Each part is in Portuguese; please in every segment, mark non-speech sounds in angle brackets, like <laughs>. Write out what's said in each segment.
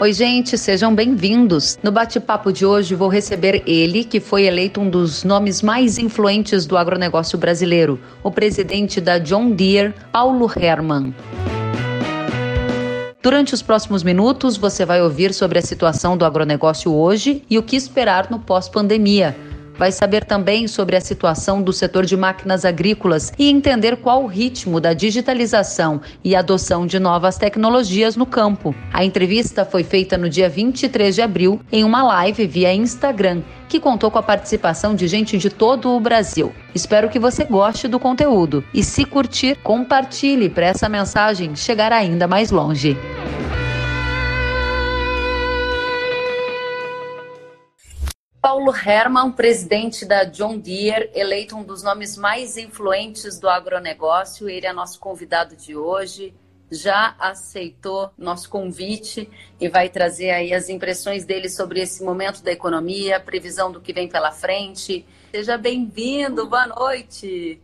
Oi, gente, sejam bem-vindos. No bate-papo de hoje vou receber ele, que foi eleito um dos nomes mais influentes do agronegócio brasileiro, o presidente da John Deere, Paulo Herman. Durante os próximos minutos, você vai ouvir sobre a situação do agronegócio hoje e o que esperar no pós-pandemia Vai saber também sobre a situação do setor de máquinas agrícolas e entender qual o ritmo da digitalização e adoção de novas tecnologias no campo. A entrevista foi feita no dia 23 de abril em uma live via Instagram, que contou com a participação de gente de todo o Brasil. Espero que você goste do conteúdo e, se curtir, compartilhe para essa mensagem chegar ainda mais longe. Paulo Herman, presidente da John Deere, eleito um dos nomes mais influentes do agronegócio. Ele é nosso convidado de hoje. Já aceitou nosso convite e vai trazer aí as impressões dele sobre esse momento da economia, previsão do que vem pela frente. Seja bem-vindo, boa noite.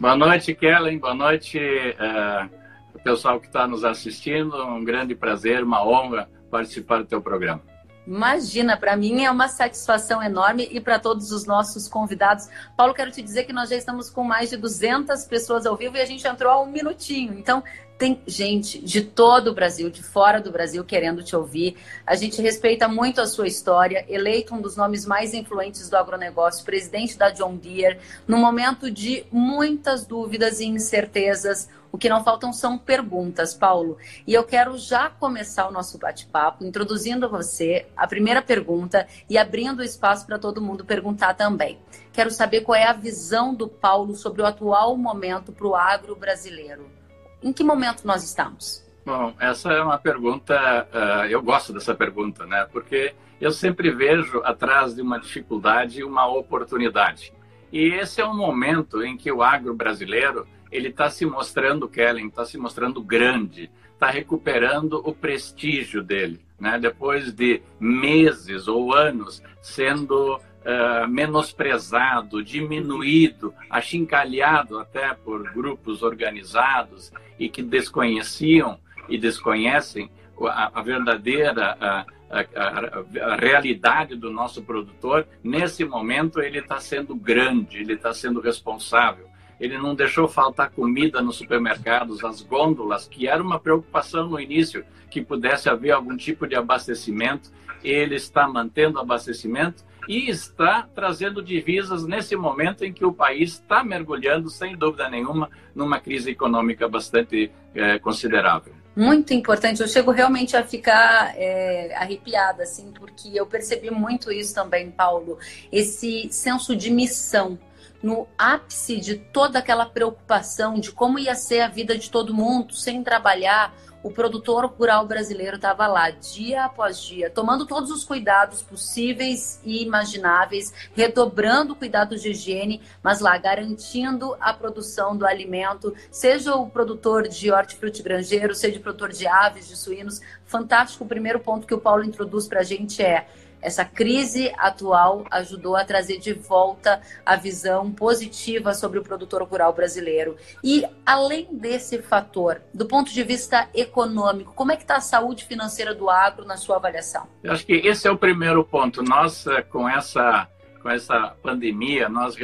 Boa noite, Kellen. Boa noite, uh, pessoal que está nos assistindo. Um grande prazer, uma honra participar do teu programa. Imagina, para mim é uma satisfação enorme e para todos os nossos convidados. Paulo, quero te dizer que nós já estamos com mais de 200 pessoas ao vivo e a gente entrou há um minutinho. Então, tem gente de todo o Brasil, de fora do Brasil, querendo te ouvir. A gente respeita muito a sua história, eleito um dos nomes mais influentes do agronegócio, presidente da John Deere, no momento de muitas dúvidas e incertezas o que não faltam são perguntas, Paulo. E eu quero já começar o nosso bate-papo introduzindo você a primeira pergunta e abrindo espaço para todo mundo perguntar também. Quero saber qual é a visão do Paulo sobre o atual momento para o agro brasileiro. Em que momento nós estamos? Bom, essa é uma pergunta, uh, eu gosto dessa pergunta, né? Porque eu sempre vejo atrás de uma dificuldade uma oportunidade. E esse é um momento em que o agro brasileiro ele está se mostrando, Kellen, está se mostrando grande, está recuperando o prestígio dele, né? Depois de meses ou anos sendo uh, menosprezado, diminuído, achincalhado até por grupos organizados e que desconheciam e desconhecem a, a verdadeira a, a, a, realidade do nosso produtor, nesse momento ele está sendo grande, ele está sendo responsável ele não deixou faltar comida nos supermercados, as gôndolas, que era uma preocupação no início, que pudesse haver algum tipo de abastecimento. Ele está mantendo abastecimento e está trazendo divisas nesse momento em que o país está mergulhando, sem dúvida nenhuma, numa crise econômica bastante é, considerável. Muito importante. Eu chego realmente a ficar é, arrepiada, assim, porque eu percebi muito isso também, Paulo. Esse senso de missão no ápice de toda aquela preocupação de como ia ser a vida de todo mundo sem trabalhar, o produtor rural brasileiro estava lá dia após dia, tomando todos os cuidados possíveis e imagináveis, redobrando cuidados de higiene, mas lá garantindo a produção do alimento, seja o produtor de hortifruti granjeiro, seja o produtor de aves, de suínos. Fantástico. O primeiro ponto que o Paulo introduz para a gente é essa crise atual ajudou a trazer de volta a visão positiva sobre o produtor rural brasileiro. E além desse fator, do ponto de vista econômico, como é que está a saúde financeira do agro na sua avaliação? Eu acho que esse é o primeiro ponto. Nós, eh, com essa, com essa pandemia, nós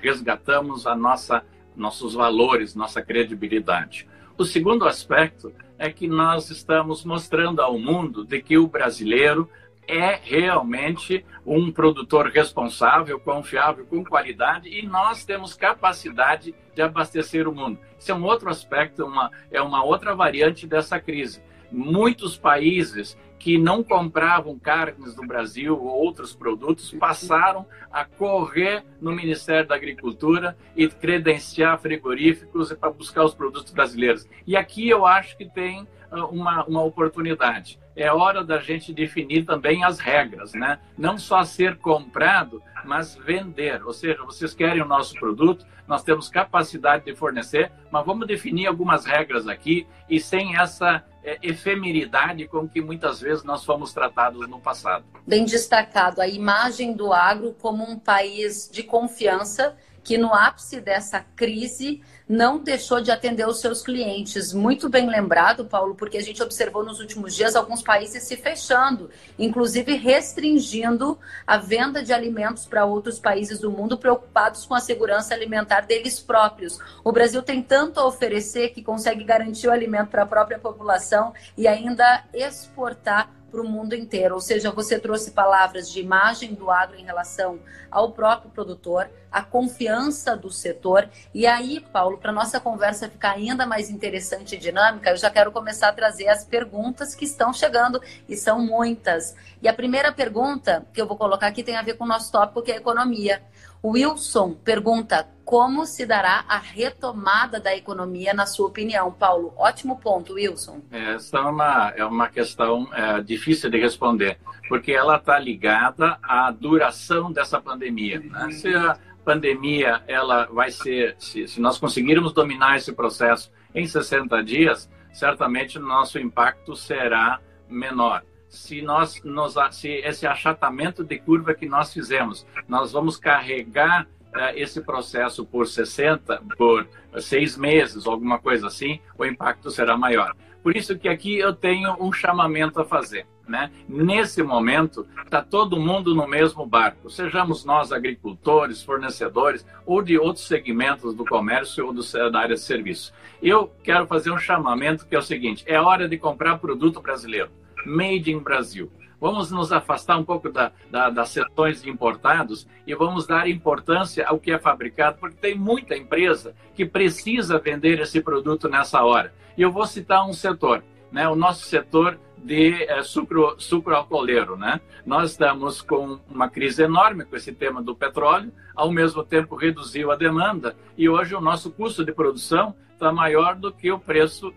resgatamos a nossa, nossos valores, nossa credibilidade. O segundo aspecto é que nós estamos mostrando ao mundo de que o brasileiro é realmente um produtor responsável, confiável, com qualidade e nós temos capacidade de abastecer o mundo. Isso é um outro aspecto, uma, é uma outra variante dessa crise. Muitos países que não compravam carnes do Brasil ou outros produtos passaram a correr no Ministério da Agricultura e credenciar frigoríficos para buscar os produtos brasileiros. E aqui eu acho que tem ah, uma, uma oportunidade é hora da gente definir também as regras, né? Não só ser comprado, mas vender. Ou seja, vocês querem o nosso produto, nós temos capacidade de fornecer, mas vamos definir algumas regras aqui e sem essa é, efemeridade com que muitas vezes nós fomos tratados no passado. Bem destacado a imagem do agro como um país de confiança que no ápice dessa crise não deixou de atender os seus clientes. Muito bem lembrado, Paulo, porque a gente observou nos últimos dias alguns países se fechando, inclusive restringindo a venda de alimentos para outros países do mundo preocupados com a segurança alimentar deles próprios. O Brasil tem tanto a oferecer que consegue garantir o alimento para a própria população e ainda exportar para o mundo inteiro. Ou seja, você trouxe palavras de imagem do agro em relação ao próprio produtor, a confiança do setor. E aí, Paulo, para nossa conversa ficar ainda mais interessante e dinâmica, eu já quero começar a trazer as perguntas que estão chegando e são muitas. E a primeira pergunta que eu vou colocar aqui tem a ver com o nosso tópico, que é economia. Wilson pergunta como se dará a retomada da economia, na sua opinião, Paulo? Ótimo ponto, Wilson. Essa é uma, é uma questão é, difícil de responder, porque ela está ligada à duração dessa pandemia. Né? Se a pandemia ela vai ser, se, se nós conseguirmos dominar esse processo em 60 dias, certamente o nosso impacto será menor se nós nos, se esse achatamento de curva que nós fizemos, nós vamos carregar uh, esse processo por 60, por seis meses, alguma coisa assim, o impacto será maior. Por isso que aqui eu tenho um chamamento a fazer. Né? Nesse momento, está todo mundo no mesmo barco, sejamos nós agricultores, fornecedores ou de outros segmentos do comércio ou do, da área de serviço. Eu quero fazer um chamamento que é o seguinte: é hora de comprar produto brasileiro Made in Brasil. Vamos nos afastar um pouco da, da, das de importados e vamos dar importância ao que é fabricado, porque tem muita empresa que precisa vender esse produto nessa hora. E eu vou citar um setor, né? o nosso setor de é, sucro, sucro alcooleiro. Né? Nós estamos com uma crise enorme com esse tema do petróleo, ao mesmo tempo reduziu a demanda e hoje o nosso custo de produção está maior do que o preço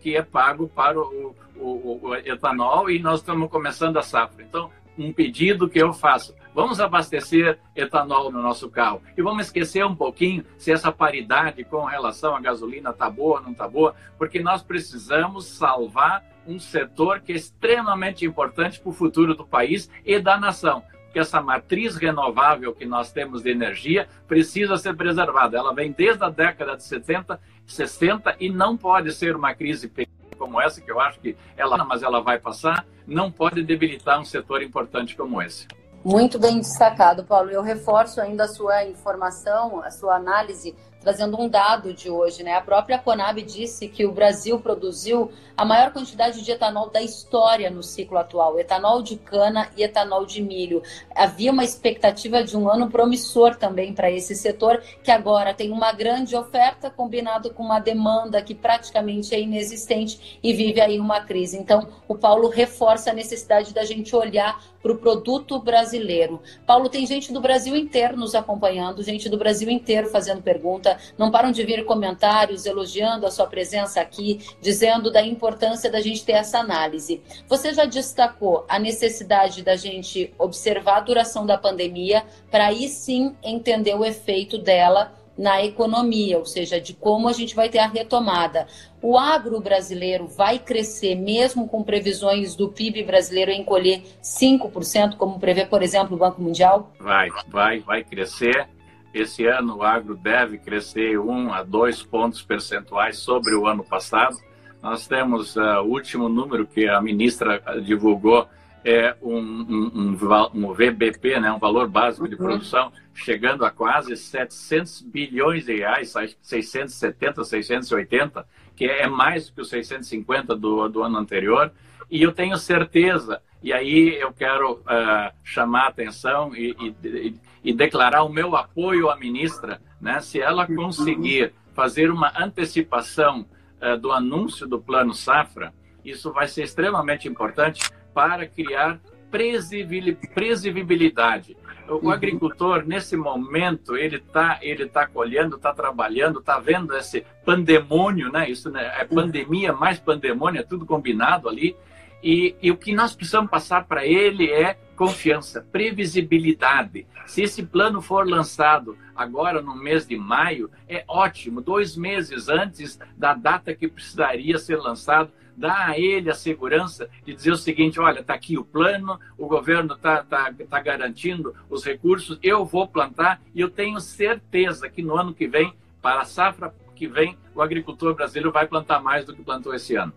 que é pago para o, o, o, etanol e nós estamos começando a safra. Então, um pedido que eu faço. Vamos abastecer etanol no nosso carro. E vamos esquecer um pouquinho se essa paridade com relação à gasolina está boa ou não está boa, porque nós precisamos salvar um setor que é extremamente importante para o futuro do país e da nação. Porque essa matriz renovável que nós temos de energia precisa ser preservada. Ela vem desde a década de 70, 60 e não pode ser uma crise como essa, que eu acho que ela, mas ela vai passar, não pode debilitar um setor importante como esse. Muito bem destacado, Paulo. Eu reforço ainda a sua informação, a sua análise trazendo um dado de hoje, né? A própria Conab disse que o Brasil produziu a maior quantidade de etanol da história no ciclo atual, etanol de cana e etanol de milho. Havia uma expectativa de um ano promissor também para esse setor, que agora tem uma grande oferta combinado com uma demanda que praticamente é inexistente e vive aí uma crise. Então, o Paulo reforça a necessidade da gente olhar para o produto brasileiro. Paulo, tem gente do Brasil inteiro nos acompanhando, gente do Brasil inteiro fazendo pergunta não param de vir comentários elogiando a sua presença aqui, dizendo da importância da gente ter essa análise. Você já destacou a necessidade da gente observar a duração da pandemia para aí sim entender o efeito dela na economia, ou seja, de como a gente vai ter a retomada. O agro brasileiro vai crescer mesmo com previsões do PIB brasileiro encolher 5%, como prevê, por exemplo, o Banco Mundial? Vai, vai, vai crescer. Esse ano o agro deve crescer um a dois pontos percentuais sobre o ano passado. Nós temos uh, o último número que a ministra divulgou é um, um, um, um VBP, né, um valor básico de uhum. produção, chegando a quase 700 bilhões de reais, 670, 680, que é mais do que os 650 do, do ano anterior. E eu tenho certeza, e aí eu quero uh, chamar a atenção e, e, e declarar o meu apoio à ministra, né? Se ela conseguir fazer uma antecipação uh, do anúncio do plano safra, isso vai ser extremamente importante para criar previsibilidade. O uhum. agricultor, nesse momento, ele está ele tá colhendo, está trabalhando, está vendo esse pandemônio, né? Isso né? é pandemia mais pandemônio, é tudo combinado ali. E, e o que nós precisamos passar para ele é confiança, previsibilidade. Se esse plano for lançado agora no mês de maio, é ótimo, dois meses antes da data que precisaria ser lançado, dá a ele a segurança de dizer o seguinte: olha, está aqui o plano, o governo está tá, tá garantindo os recursos, eu vou plantar e eu tenho certeza que no ano que vem, para a safra que vem, o agricultor brasileiro vai plantar mais do que plantou esse ano.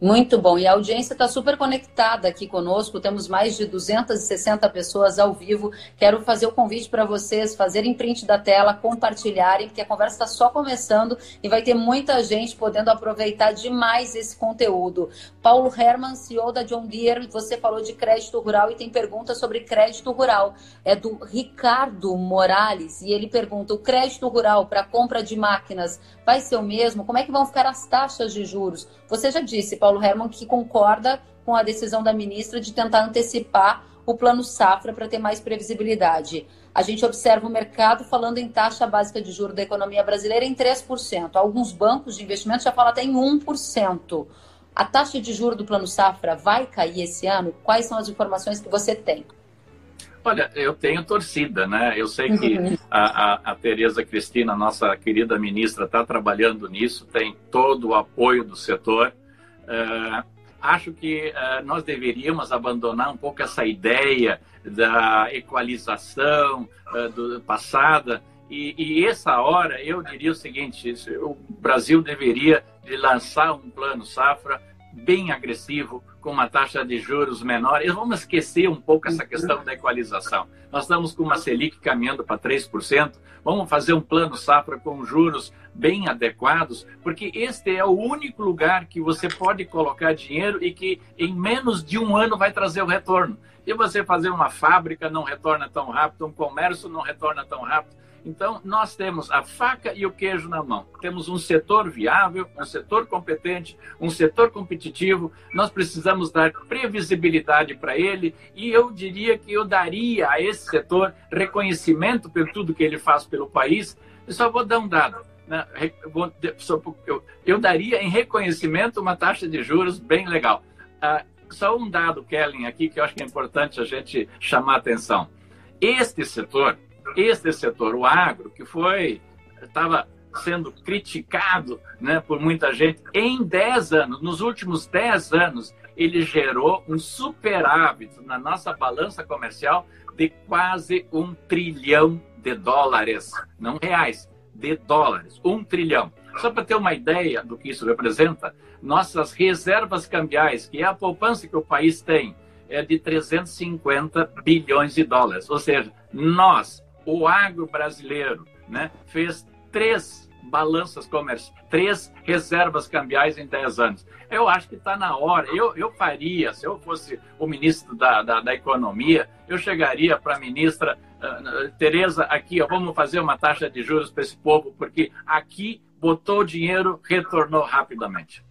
Muito bom. E a audiência está super conectada aqui conosco. Temos mais de 260 pessoas ao vivo. Quero fazer o convite para vocês fazerem print da tela, compartilharem, porque a conversa está só começando e vai ter muita gente podendo aproveitar demais esse conteúdo. Paulo Herman, CEO da John Deere, você falou de crédito rural e tem pergunta sobre crédito rural. É do Ricardo Morales e ele pergunta: o crédito rural para compra de máquinas vai ser o mesmo? Como é que vão ficar as taxas de juros? Você já disse, Paulo Herman, que concorda com a decisão da ministra de tentar antecipar o plano safra para ter mais previsibilidade. A gente observa o mercado falando em taxa básica de juros da economia brasileira em 3%. Alguns bancos de investimento já falam até em 1%. A taxa de juros do plano safra vai cair esse ano? Quais são as informações que você tem? Olha, eu tenho torcida, né? Eu sei que uhum. a, a, a Tereza Cristina, nossa querida ministra, está trabalhando nisso, tem todo o apoio do setor. Uh, acho que uh, nós deveríamos abandonar um pouco essa ideia da equalização uh, do, passada e, e, essa hora eu diria o seguinte: o Brasil deveria de lançar um plano safra bem agressivo, com uma taxa de juros menor. E vamos esquecer um pouco essa questão da equalização. Nós estamos com uma Selic caminhando para 3%. Vamos fazer um plano safra com juros bem adequados, porque este é o único lugar que você pode colocar dinheiro e que em menos de um ano vai trazer o retorno. E você fazer uma fábrica não retorna tão rápido, um comércio não retorna tão rápido. Então, nós temos a faca e o queijo na mão. Temos um setor viável, um setor competente, um setor competitivo. Nós precisamos dar previsibilidade para ele e eu diria que eu daria a esse setor reconhecimento por tudo que ele faz pelo país. Eu só vou dar um dado. Né? Eu, eu daria em reconhecimento uma taxa de juros bem legal. Ah, só um dado, Kellen, aqui que eu acho que é importante a gente chamar a atenção. Este setor este setor, o agro, que foi estava sendo criticado né, por muita gente, em 10 anos, nos últimos 10 anos, ele gerou um superávit na nossa balança comercial de quase um trilhão de dólares, não reais, de dólares, um trilhão. Só para ter uma ideia do que isso representa, nossas reservas cambiais, que é a poupança que o país tem, é de 350 bilhões de dólares. Ou seja, nós o agro brasileiro né, fez três balanças comerciais, três reservas cambiais em 10 anos. Eu acho que está na hora. Eu, eu faria, se eu fosse o ministro da, da, da Economia, eu chegaria para a ministra uh, Tereza, aqui, ó, vamos fazer uma taxa de juros para esse povo, porque aqui botou dinheiro, retornou rapidamente.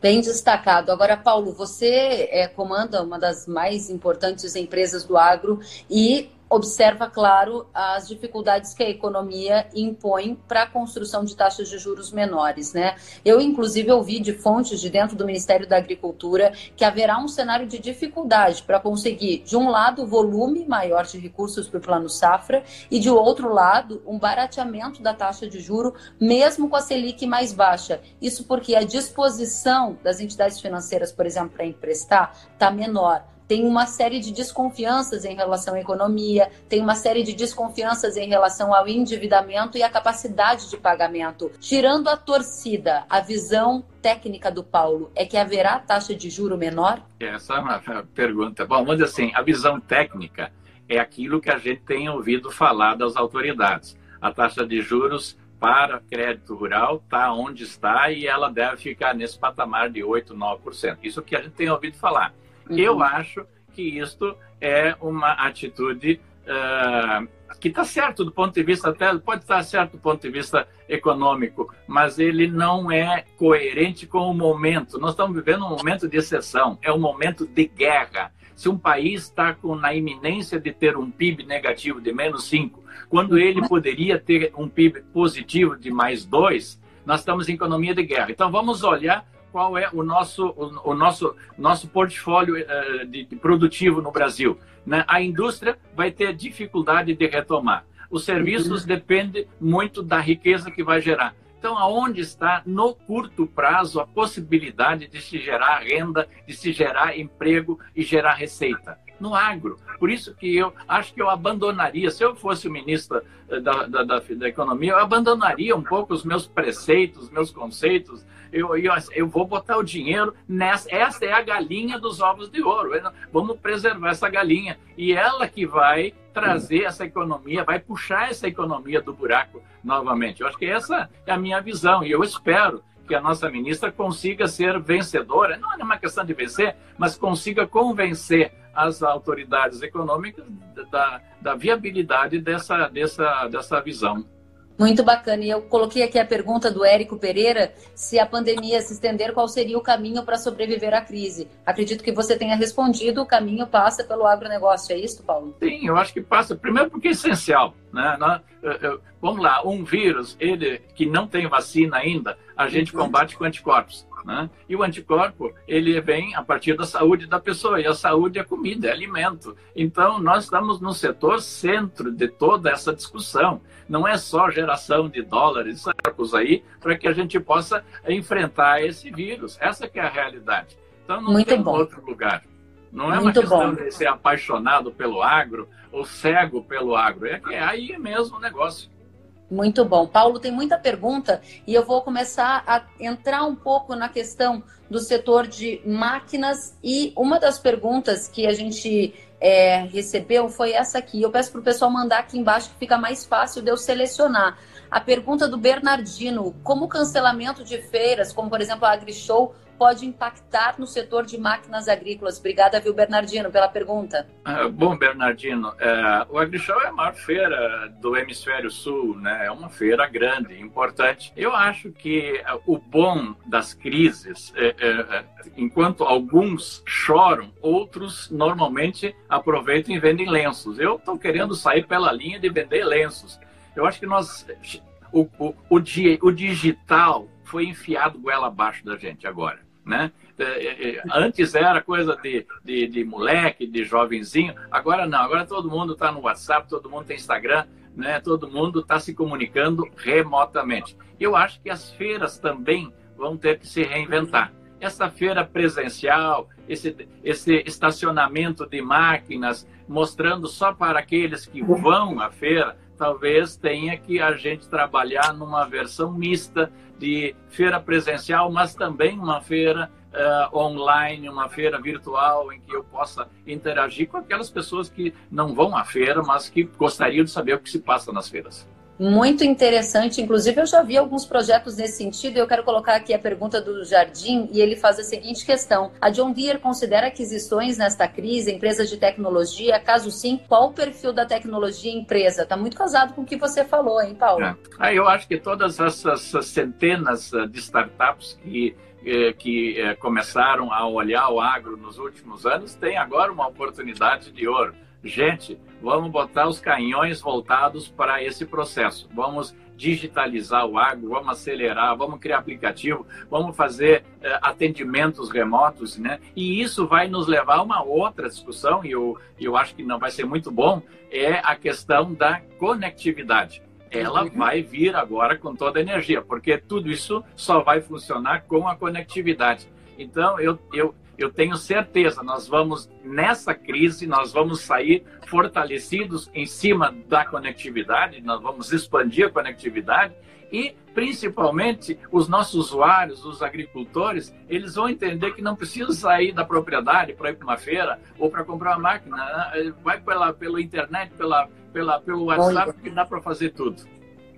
Bem destacado. Agora, Paulo, você é, comanda uma das mais importantes empresas do agro e observa, claro, as dificuldades que a economia impõe para a construção de taxas de juros menores. Né? Eu, inclusive, ouvi de fontes de dentro do Ministério da Agricultura que haverá um cenário de dificuldade para conseguir, de um lado, volume maior de recursos para o Plano Safra e, de outro lado, um barateamento da taxa de juro, mesmo com a Selic mais baixa. Isso porque a disposição das entidades financeiras, por exemplo, para emprestar, está menor tem uma série de desconfianças em relação à economia, tem uma série de desconfianças em relação ao endividamento e à capacidade de pagamento. Tirando a torcida, a visão técnica do Paulo é que haverá taxa de juro menor? Essa é uma pergunta. Bom, dizer assim, a visão técnica é aquilo que a gente tem ouvido falar das autoridades. A taxa de juros para crédito rural está onde está e ela deve ficar nesse patamar de 8, 9%. Isso que a gente tem ouvido falar. Uhum. Eu acho que isto é uma atitude uh, que está certo do ponto de vista até pode estar certo do ponto de vista econômico, mas ele não é coerente com o momento. Nós estamos vivendo um momento de exceção, é um momento de guerra. Se um país está na iminência de ter um PIB negativo de menos 5, quando ele poderia ter um PIB positivo de mais 2, nós estamos em economia de guerra. Então vamos olhar qual é o nosso, o, o nosso, nosso portfólio uh, de, de, produtivo no Brasil. Né? A indústria vai ter dificuldade de retomar. Os serviços uhum. dependem muito da riqueza que vai gerar. Então, aonde está, no curto prazo, a possibilidade de se gerar renda, de se gerar emprego e gerar receita? No agro. Por isso que eu acho que eu abandonaria, se eu fosse o ministro eh, da, da, da, da Economia, eu abandonaria um pouco os meus preceitos, os meus conceitos. Eu, eu, eu vou botar o dinheiro nessa. Essa é a galinha dos ovos de ouro. Vamos preservar essa galinha. E ela que vai trazer essa economia, vai puxar essa economia do buraco novamente. Eu acho que essa é a minha visão e eu espero que a nossa ministra consiga ser vencedora, não é uma questão de vencer, mas consiga convencer as autoridades econômicas da, da viabilidade dessa, dessa, dessa visão. Muito bacana. E eu coloquei aqui a pergunta do Érico Pereira: se a pandemia se estender, qual seria o caminho para sobreviver à crise? Acredito que você tenha respondido: o caminho passa pelo agronegócio. É isso, Paulo? Sim, eu acho que passa. Primeiro, porque é essencial. Né? Vamos lá, um vírus, ele que não tem vacina ainda, a gente uhum. combate com anticorpos. Né? E o anticorpo, ele vem a partir da saúde da pessoa, e a saúde é comida, é alimento. Então, nós estamos no setor centro de toda essa discussão. Não é só geração de dólares, sacos aí, para que a gente possa enfrentar esse vírus. Essa que é a realidade. Então, não Muito tem bom. outro lugar. Não é Muito uma questão bom. de ser apaixonado pelo agro ou cego pelo agro. É que é aí mesmo o negócio. Muito bom. Paulo, tem muita pergunta e eu vou começar a entrar um pouco na questão do setor de máquinas. E uma das perguntas que a gente é, recebeu foi essa aqui. Eu peço para o pessoal mandar aqui embaixo que fica mais fácil de eu selecionar. A pergunta do Bernardino: como o cancelamento de feiras, como por exemplo a AgriShow, pode impactar no setor de máquinas agrícolas? Obrigada, viu, Bernardino, pela pergunta. Ah, bom, Bernardino, é, o AgriShow é a maior feira do hemisfério sul, né? É uma feira grande, importante. Eu acho que é, o bom das crises, é, é, é, enquanto alguns choram, outros normalmente aproveitam e vendem lenços. Eu estou querendo sair pela linha de vender lenços. Eu acho que nós o, o, o, o digital foi enfiado goela abaixo da gente agora né? É, é, é, antes era coisa de, de, de, moleque, de jovenzinho, agora não, agora todo mundo está no WhatsApp, todo mundo tem Instagram, né? todo mundo está se comunicando remotamente. Eu acho que as feiras também vão ter que se reinventar. Essa feira presencial, esse, esse estacionamento de máquinas, mostrando só para aqueles que vão à feira, talvez tenha que a gente trabalhar numa versão mista de feira presencial, mas também uma feira uh, online, uma feira virtual em que eu possa interagir com aquelas pessoas que não vão à feira, mas que gostariam de saber o que se passa nas feiras muito interessante. Inclusive, eu já vi alguns projetos nesse sentido. Eu quero colocar aqui a pergunta do Jardim e ele faz a seguinte questão: A John Deere considera aquisições nesta crise, empresas de tecnologia? Caso sim, qual o perfil da tecnologia empresa? Está muito casado com o que você falou, hein, Paulo? É. Ah, eu acho que todas essas centenas eh, de startups que eh, que eh, começaram a olhar o agro nos últimos anos têm agora uma oportunidade de ouro gente, vamos botar os canhões voltados para esse processo. Vamos digitalizar o agro, vamos acelerar, vamos criar aplicativo, vamos fazer uh, atendimentos remotos, né? E isso vai nos levar a uma outra discussão, e eu, eu acho que não vai ser muito bom, é a questão da conectividade. Ela uhum. vai vir agora com toda a energia, porque tudo isso só vai funcionar com a conectividade. Então, eu, eu, eu tenho certeza, nós vamos, nessa crise, nós vamos sair fortalecidos em cima da conectividade, nós vamos expandir a conectividade e, principalmente, os nossos usuários, os agricultores, eles vão entender que não precisa sair da propriedade para ir para uma feira ou para comprar uma máquina. Né? Vai pela, pela internet, pela, pela, pelo WhatsApp, que dá para fazer tudo.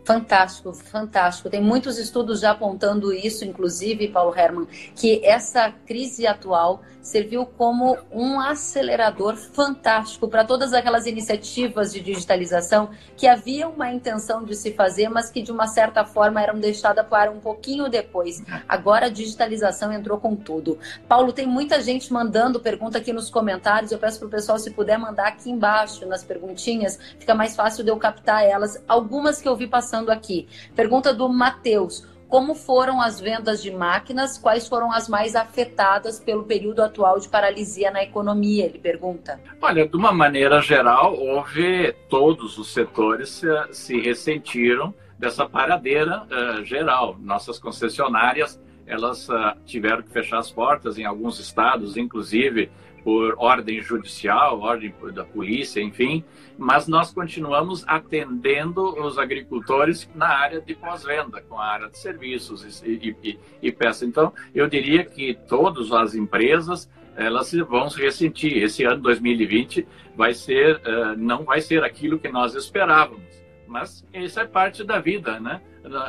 Fantástico, fantástico. Tem muitos estudos já apontando isso, inclusive, Paulo Herman, que essa crise atual serviu como um acelerador fantástico para todas aquelas iniciativas de digitalização que havia uma intenção de se fazer, mas que de uma certa forma eram deixadas para um pouquinho depois. Agora a digitalização entrou com tudo. Paulo, tem muita gente mandando pergunta aqui nos comentários. Eu peço para o pessoal, se puder mandar aqui embaixo nas perguntinhas, fica mais fácil de eu captar elas. Algumas que eu vi passando aqui. Pergunta do Matheus. Como foram as vendas de máquinas, quais foram as mais afetadas pelo período atual de paralisia na economia, ele pergunta. Olha, de uma maneira geral, houve todos os setores se, se ressentiram dessa paradeira uh, geral. Nossas concessionárias, elas uh, tiveram que fechar as portas em alguns estados, inclusive por ordem judicial, ordem da polícia, enfim, mas nós continuamos atendendo os agricultores na área de pós-venda, com a área de serviços e, e, e, peça. Então, eu diria que todas as empresas elas vão se ressentir. Esse ano 2020 vai ser, uh, não vai ser aquilo que nós esperávamos mas isso é parte da vida, né?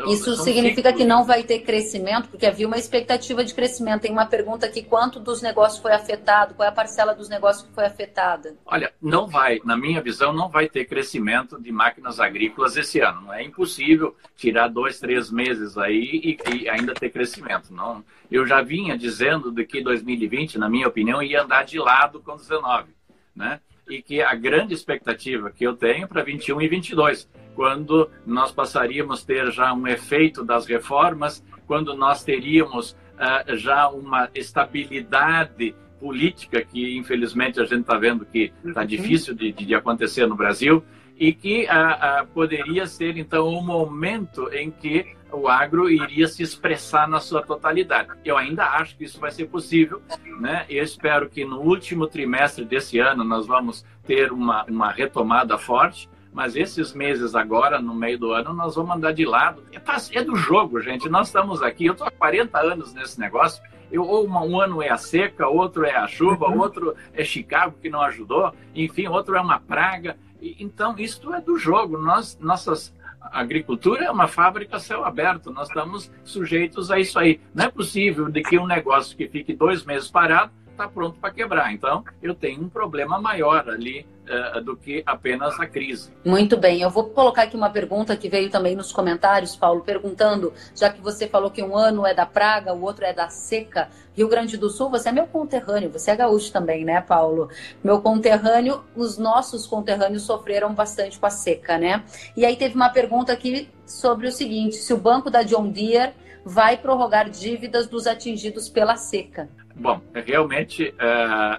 Isso significa ciclos. que não vai ter crescimento, porque havia uma expectativa de crescimento. Tem uma pergunta aqui: quanto dos negócios foi afetado? Qual é a parcela dos negócios que foi afetada? Olha, não vai, na minha visão, não vai ter crescimento de máquinas agrícolas esse ano. É impossível tirar dois, três meses aí e, e ainda ter crescimento. Não, eu já vinha dizendo de que 2020, na minha opinião, ia andar de lado com 19, né? E que a grande expectativa que eu tenho para 21 e 22 quando nós passaríamos a ter já um efeito das reformas, quando nós teríamos uh, já uma estabilidade política que infelizmente a gente está vendo que está uhum. difícil de, de, acontecer no Brasil e que uh, uh, poderia ser então um momento em que o agro iria se expressar na sua totalidade. Eu ainda acho que isso vai ser possível, né? Eu espero que no último trimestre desse ano nós vamos ter uma, uma retomada forte mas esses meses agora, no meio do ano, nós vamos andar de lado. É, é do jogo, gente. Nós estamos aqui, eu estou há 40 anos nesse negócio. Eu, ou uma, um ano é a seca, outro é a chuva, uhum. outro é Chicago que não ajudou, enfim, outro é uma praga. Então, isso é do jogo. Nós, nossas a agricultura é uma fábrica a céu aberto, nós estamos sujeitos a isso aí. Não é possível de que um negócio que fique dois meses parado está pronto para quebrar. Então, eu tenho um problema maior ali uh, do que apenas a crise. Muito bem. Eu vou colocar aqui uma pergunta que veio também nos comentários, Paulo, perguntando, já que você falou que um ano é da praga, o outro é da seca, Rio Grande do Sul, você é meu conterrâneo, você é gaúcho também, né, Paulo? Meu conterrâneo, os nossos conterrâneos sofreram bastante com a seca, né? E aí teve uma pergunta aqui sobre o seguinte: se o banco da John Deere vai prorrogar dívidas dos atingidos pela seca. Bom, realmente, é,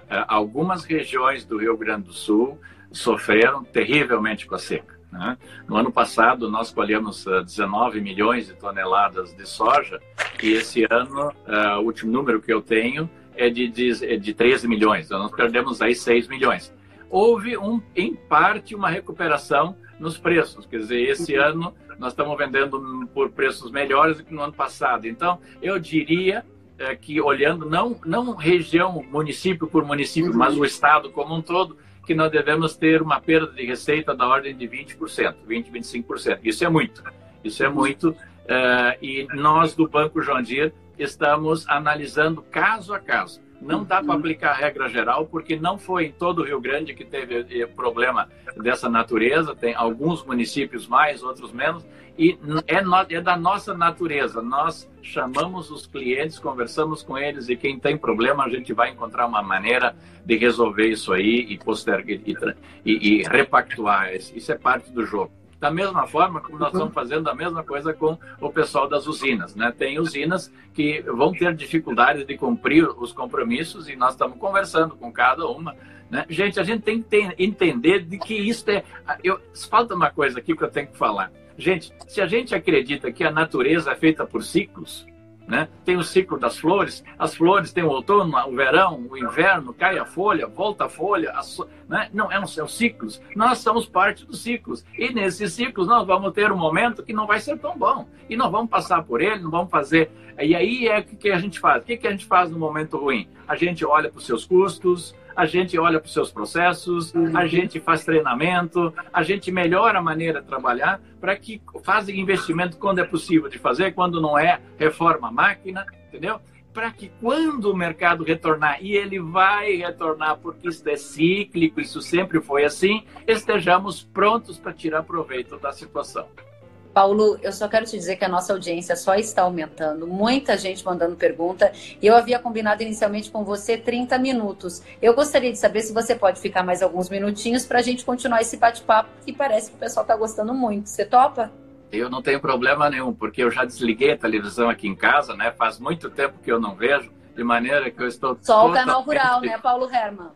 é, algumas regiões do Rio Grande do Sul sofreram terrivelmente com a seca. Né? No ano passado, nós colhemos 19 é, milhões de toneladas de soja e esse ano, o último número que eu tenho é de, de, de 13 milhões. Então, nós perdemos aí 6 milhões. Houve, um, em parte, uma recuperação nos preços. Quer dizer, esse ano nós estamos vendendo por preços melhores do que no ano passado. Então, eu diria é, que, olhando não, não região, município por município, uhum. mas o estado como um todo, que nós devemos ter uma perda de receita da ordem de 20%, 20%, 25%. Isso é muito. Isso é muito. É, e nós, do Banco João Dir, estamos analisando caso a caso. Não dá para aplicar a regra geral, porque não foi em todo o Rio Grande que teve eh, problema dessa natureza. Tem alguns municípios mais, outros menos. E é, no, é da nossa natureza. Nós chamamos os clientes, conversamos com eles e quem tem problema, a gente vai encontrar uma maneira de resolver isso aí e, poster, e, e, e repactuar. Isso é parte do jogo. Da mesma forma como nós estamos fazendo a mesma coisa com o pessoal das usinas. Né? Tem usinas que vão ter dificuldades de cumprir os compromissos e nós estamos conversando com cada uma. Né? Gente, a gente tem que entender de que isso é. Eu, falta uma coisa aqui que eu tenho que falar. Gente, se a gente acredita que a natureza é feita por ciclos, né? Tem o ciclo das flores, as flores têm o outono, o verão, o inverno, cai a folha, volta a folha, a so... né? não, é um, são ciclos. Nós somos parte dos ciclos. E nesses ciclos nós vamos ter um momento que não vai ser tão bom. E não vamos passar por ele, não vamos fazer. E aí é o que a gente faz. O que a gente faz no momento ruim? A gente olha para os seus custos, a gente olha para os seus processos, a uhum. gente faz treinamento, a gente melhora a maneira de trabalhar para que faça investimento quando é possível de fazer, quando não é, reforma a máquina, entendeu? Para que quando o mercado retornar, e ele vai retornar porque isso é cíclico, isso sempre foi assim, estejamos prontos para tirar proveito da situação. Paulo, eu só quero te dizer que a nossa audiência só está aumentando, muita gente mandando pergunta. Eu havia combinado inicialmente com você 30 minutos. Eu gostaria de saber se você pode ficar mais alguns minutinhos para a gente continuar esse bate-papo, que parece que o pessoal está gostando muito. Você topa? Eu não tenho problema nenhum, porque eu já desliguei a televisão aqui em casa, né? Faz muito tempo que eu não vejo, de maneira que eu estou. Só o canal rural, né, Paulo Herman?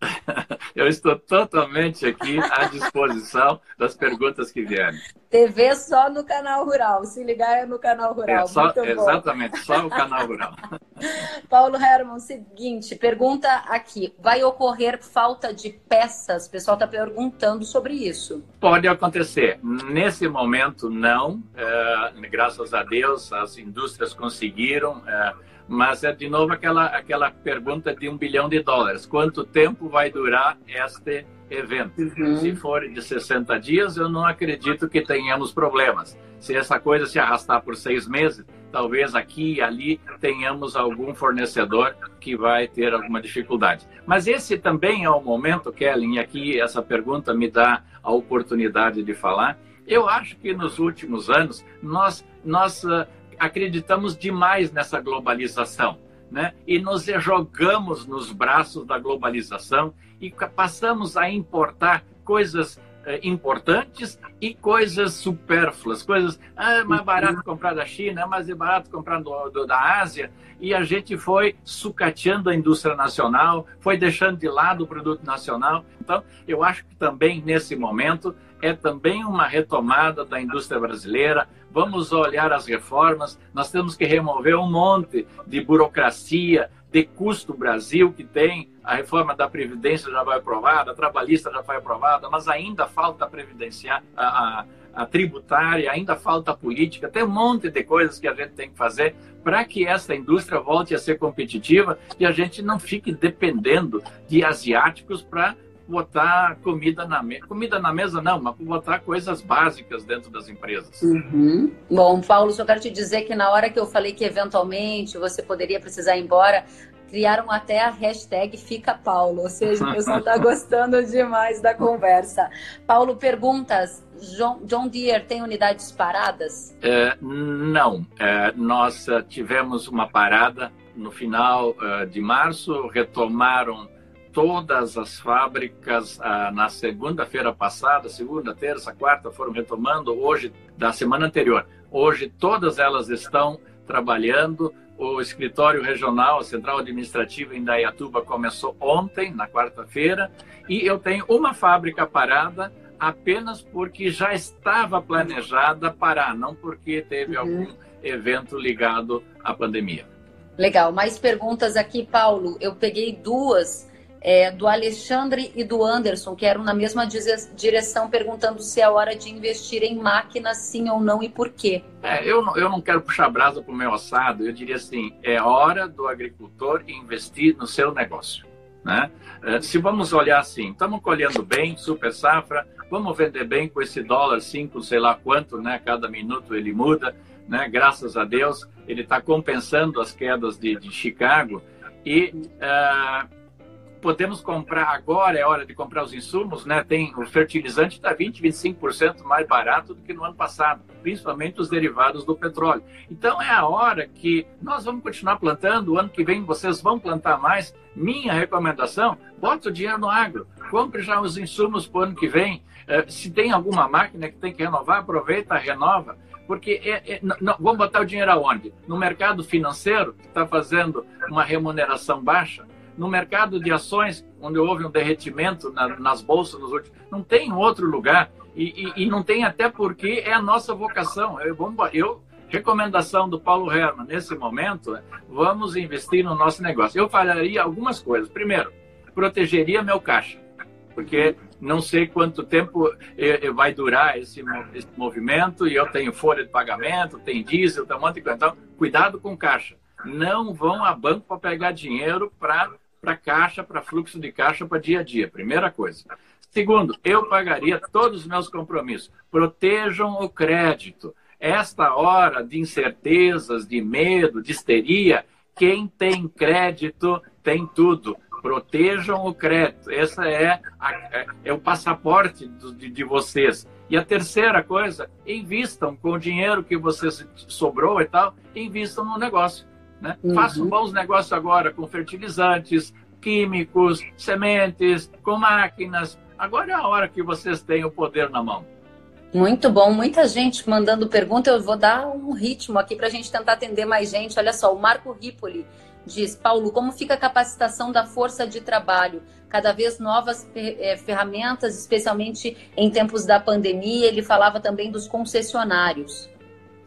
<laughs> Eu estou totalmente aqui à disposição das perguntas que vierem. TV só no canal rural. Se ligar é no canal rural. É só, exatamente, só o canal rural. <laughs> Paulo Herman, seguinte, pergunta aqui: vai ocorrer falta de peças? O pessoal está perguntando sobre isso. Pode acontecer. Nesse momento, não. É, graças a Deus, as indústrias conseguiram. É, mas é de novo aquela, aquela pergunta de um bilhão de dólares: quanto tempo vai durar este evento? Uhum. Se for de 60 dias, eu não acredito que tenhamos problemas. Se essa coisa se arrastar por seis meses, talvez aqui e ali tenhamos algum fornecedor que vai ter alguma dificuldade. Mas esse também é o momento, Kellen, e aqui essa pergunta me dá a oportunidade de falar. Eu acho que nos últimos anos nós, nós uh, acreditamos demais nessa globalização. Né? E nos jogamos nos braços da globalização e passamos a importar coisas eh, importantes e coisas supérfluas, coisas ah, é mais barato comprar da China, é mais barato comprar do, do, da Ásia, e a gente foi sucateando a indústria nacional, foi deixando de lado o produto nacional. Então, eu acho que também nesse momento é também uma retomada da indústria brasileira. Vamos olhar as reformas, nós temos que remover um monte de burocracia, de custo Brasil que tem. A reforma da Previdência já vai aprovada, a trabalhista já foi aprovada, mas ainda falta previdenciar, a, a, a tributária, ainda falta a política, tem um monte de coisas que a gente tem que fazer para que essa indústria volte a ser competitiva e a gente não fique dependendo de asiáticos para botar comida na mesa. Comida na mesa não, mas botar coisas básicas dentro das empresas. Uhum. Bom, Paulo, só quero te dizer que na hora que eu falei que eventualmente você poderia precisar ir embora, criaram até a hashtag Fica Paulo, ou seja, o pessoal está <laughs> gostando demais da conversa. Paulo, perguntas. John, John Deere tem unidades paradas? É, não. É, nós uh, tivemos uma parada no final uh, de março, retomaram todas as fábricas ah, na segunda-feira passada, segunda, terça, quarta, foram retomando, hoje, da semana anterior. Hoje, todas elas estão trabalhando. O escritório regional, a central administrativa em Dayatuba, começou ontem, na quarta-feira, e eu tenho uma fábrica parada apenas porque já estava planejada parar, não porque teve uhum. algum evento ligado à pandemia. Legal. Mais perguntas aqui, Paulo. Eu peguei duas é, do Alexandre e do Anderson, que eram na mesma direção, perguntando se é hora de investir em máquinas, sim ou não, e por quê. É, eu, não, eu não quero puxar brasa para o meu assado, eu diria assim, é hora do agricultor investir no seu negócio. Né? É, se vamos olhar assim, estamos colhendo bem, super safra, vamos vender bem com esse dólar 5, sei lá quanto, né? cada minuto ele muda, né? graças a Deus, ele está compensando as quedas de, de Chicago, e uh, podemos comprar agora, é hora de comprar os insumos, né? Tem o fertilizante está 20, 25% mais barato do que no ano passado, principalmente os derivados do petróleo. Então é a hora que nós vamos continuar plantando, o ano que vem vocês vão plantar mais. Minha recomendação, bota o dinheiro no agro, compre já os insumos para o ano que vem. Eh, se tem alguma máquina que tem que renovar, aproveita, renova porque é, é, não, vamos botar o dinheiro aonde? No mercado financeiro, que está fazendo uma remuneração baixa, no mercado de ações, onde houve um derretimento na, nas bolsas nos últimos, não tem outro lugar e, e, e, não tem até porque é a nossa vocação. Eu, eu recomendação do Paulo Herman nesse momento, vamos investir no nosso negócio. Eu faria algumas coisas. Primeiro, protegeria meu caixa, porque não sei quanto tempo vai durar esse, esse movimento e eu tenho folha de pagamento, tem diesel, tem um monte de coisa. Então, cuidado com caixa. Não vão a banco para pegar dinheiro para para caixa, para fluxo de caixa, para dia a dia. Primeira coisa. Segundo, eu pagaria todos os meus compromissos. Protejam o crédito. Esta hora de incertezas, de medo, de histeria, quem tem crédito tem tudo. Protejam o crédito. Esse é, a, é, é o passaporte de, de vocês. E a terceira coisa, invistam com o dinheiro que vocês sobrou e tal, invistam no negócio. Né? Uhum. Façam bons negócios agora com fertilizantes, químicos, sementes, com máquinas. Agora é a hora que vocês têm o poder na mão. Muito bom, muita gente mandando pergunta. Eu vou dar um ritmo aqui para a gente tentar atender mais gente. Olha só, o Marco Ripoli diz: Paulo, como fica a capacitação da força de trabalho? Cada vez novas é, ferramentas, especialmente em tempos da pandemia. Ele falava também dos concessionários.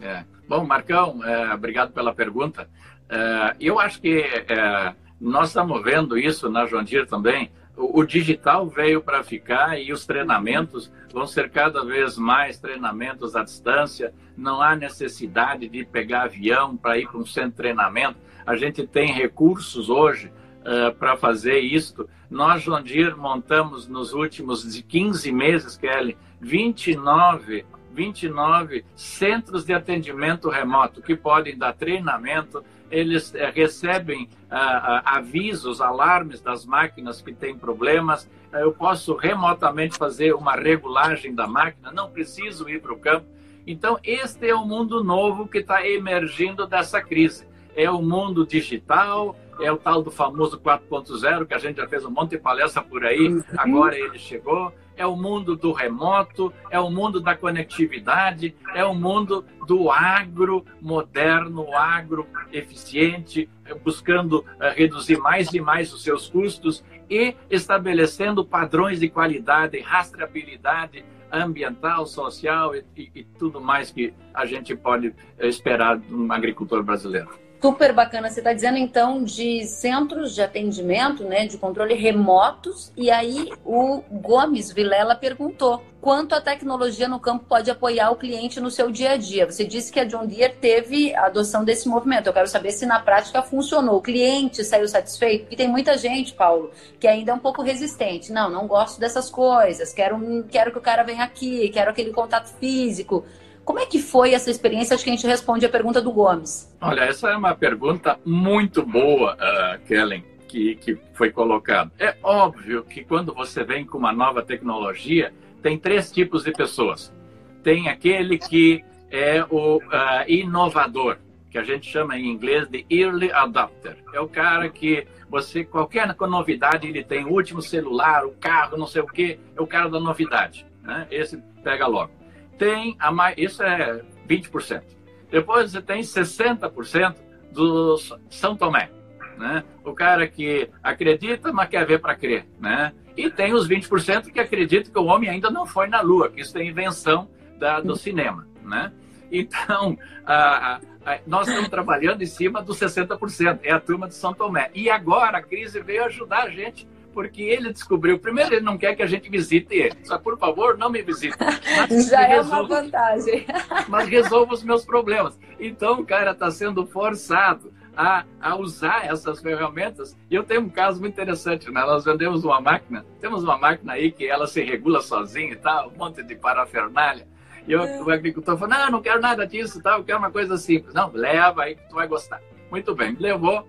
É. Bom, Marcão, é, obrigado pela pergunta. É, eu acho que é, nós estamos vendo isso na Jondir também o, digital veio para ficar e os treinamentos vão ser cada vez mais treinamentos à distância. Não há necessidade de pegar avião para ir para um centro de treinamento. A gente tem recursos hoje uh, para fazer isto. Nós, Jondir, montamos nos últimos 15 meses, Kelly, 29 29 centros de atendimento remoto que podem dar treinamento, eles é, recebem ah, ah, avisos, alarmes das máquinas que têm problemas. Eu posso remotamente fazer uma regulagem da máquina, não preciso ir para o campo. Então, este é o mundo novo que está emergindo dessa crise. É o mundo digital, é o tal do famoso 4.0, que a gente já fez um monte de palestra por aí, uhum. agora ele chegou é o mundo do remoto, é o mundo da conectividade, é o mundo do agro moderno, agro eficiente, eh, buscando uh, reduzir mais e mais os seus custos e estabelecendo padrões de qualidade, rastreabilidade ambiental, social e, e, e tudo mais que a gente pode eh, esperar de um agricultor brasileiro. Super bacana. Você está dizendo então de centros de atendimento, né, de controle remotos. E aí o Gomes Vilela perguntou quanto a tecnologia no campo pode apoiar o cliente no seu dia a dia. Você disse que a John Deere teve a adoção desse movimento. Eu quero saber se na prática funcionou. O cliente saiu satisfeito? E tem muita gente, Paulo, que ainda é um pouco resistente. Não, não gosto dessas coisas. Quero, quero que o cara venha aqui. Quero aquele contato físico. Como é que foi essa experiência? Acho que a gente responde a pergunta do Gomes. Olha, essa é uma pergunta muito boa, uh, Kellen, que, que foi colocada. É óbvio que quando você vem com uma nova tecnologia, tem três tipos de pessoas. Tem aquele que é o uh, inovador, que a gente chama em inglês de early adopter. É o cara que você, qualquer novidade, ele tem o último celular, o carro, não sei o quê, é o cara da novidade. Né? Esse pega logo tem a mais, isso é 20%. Depois você tem 60% dos São Tomé, né? O cara que acredita, mas quer ver para crer, né? E tem os 20% que acreditam que o homem ainda não foi na Lua, que isso é invenção da, do cinema, né? Então, a, a, nós estamos trabalhando em cima dos 60%, é a turma de São Tomé. E agora a crise veio ajudar a gente porque ele descobriu. Primeiro, ele não quer que a gente visite ele. Só, por favor, não me visite. <laughs> Já é uma vantagem. <laughs> Mas resolva os meus problemas. Então, o cara está sendo forçado a, a, usar essas ferramentas. E eu tenho um caso muito interessante, né? Nós vendemos uma máquina, temos uma máquina aí que ela se regula sozinha e tal, um monte de parafernália. E eu, é. o agricultor falou, não, não quero nada disso, tal, eu quero uma coisa simples. Não, leva aí que tu vai gostar. Muito bem, levou.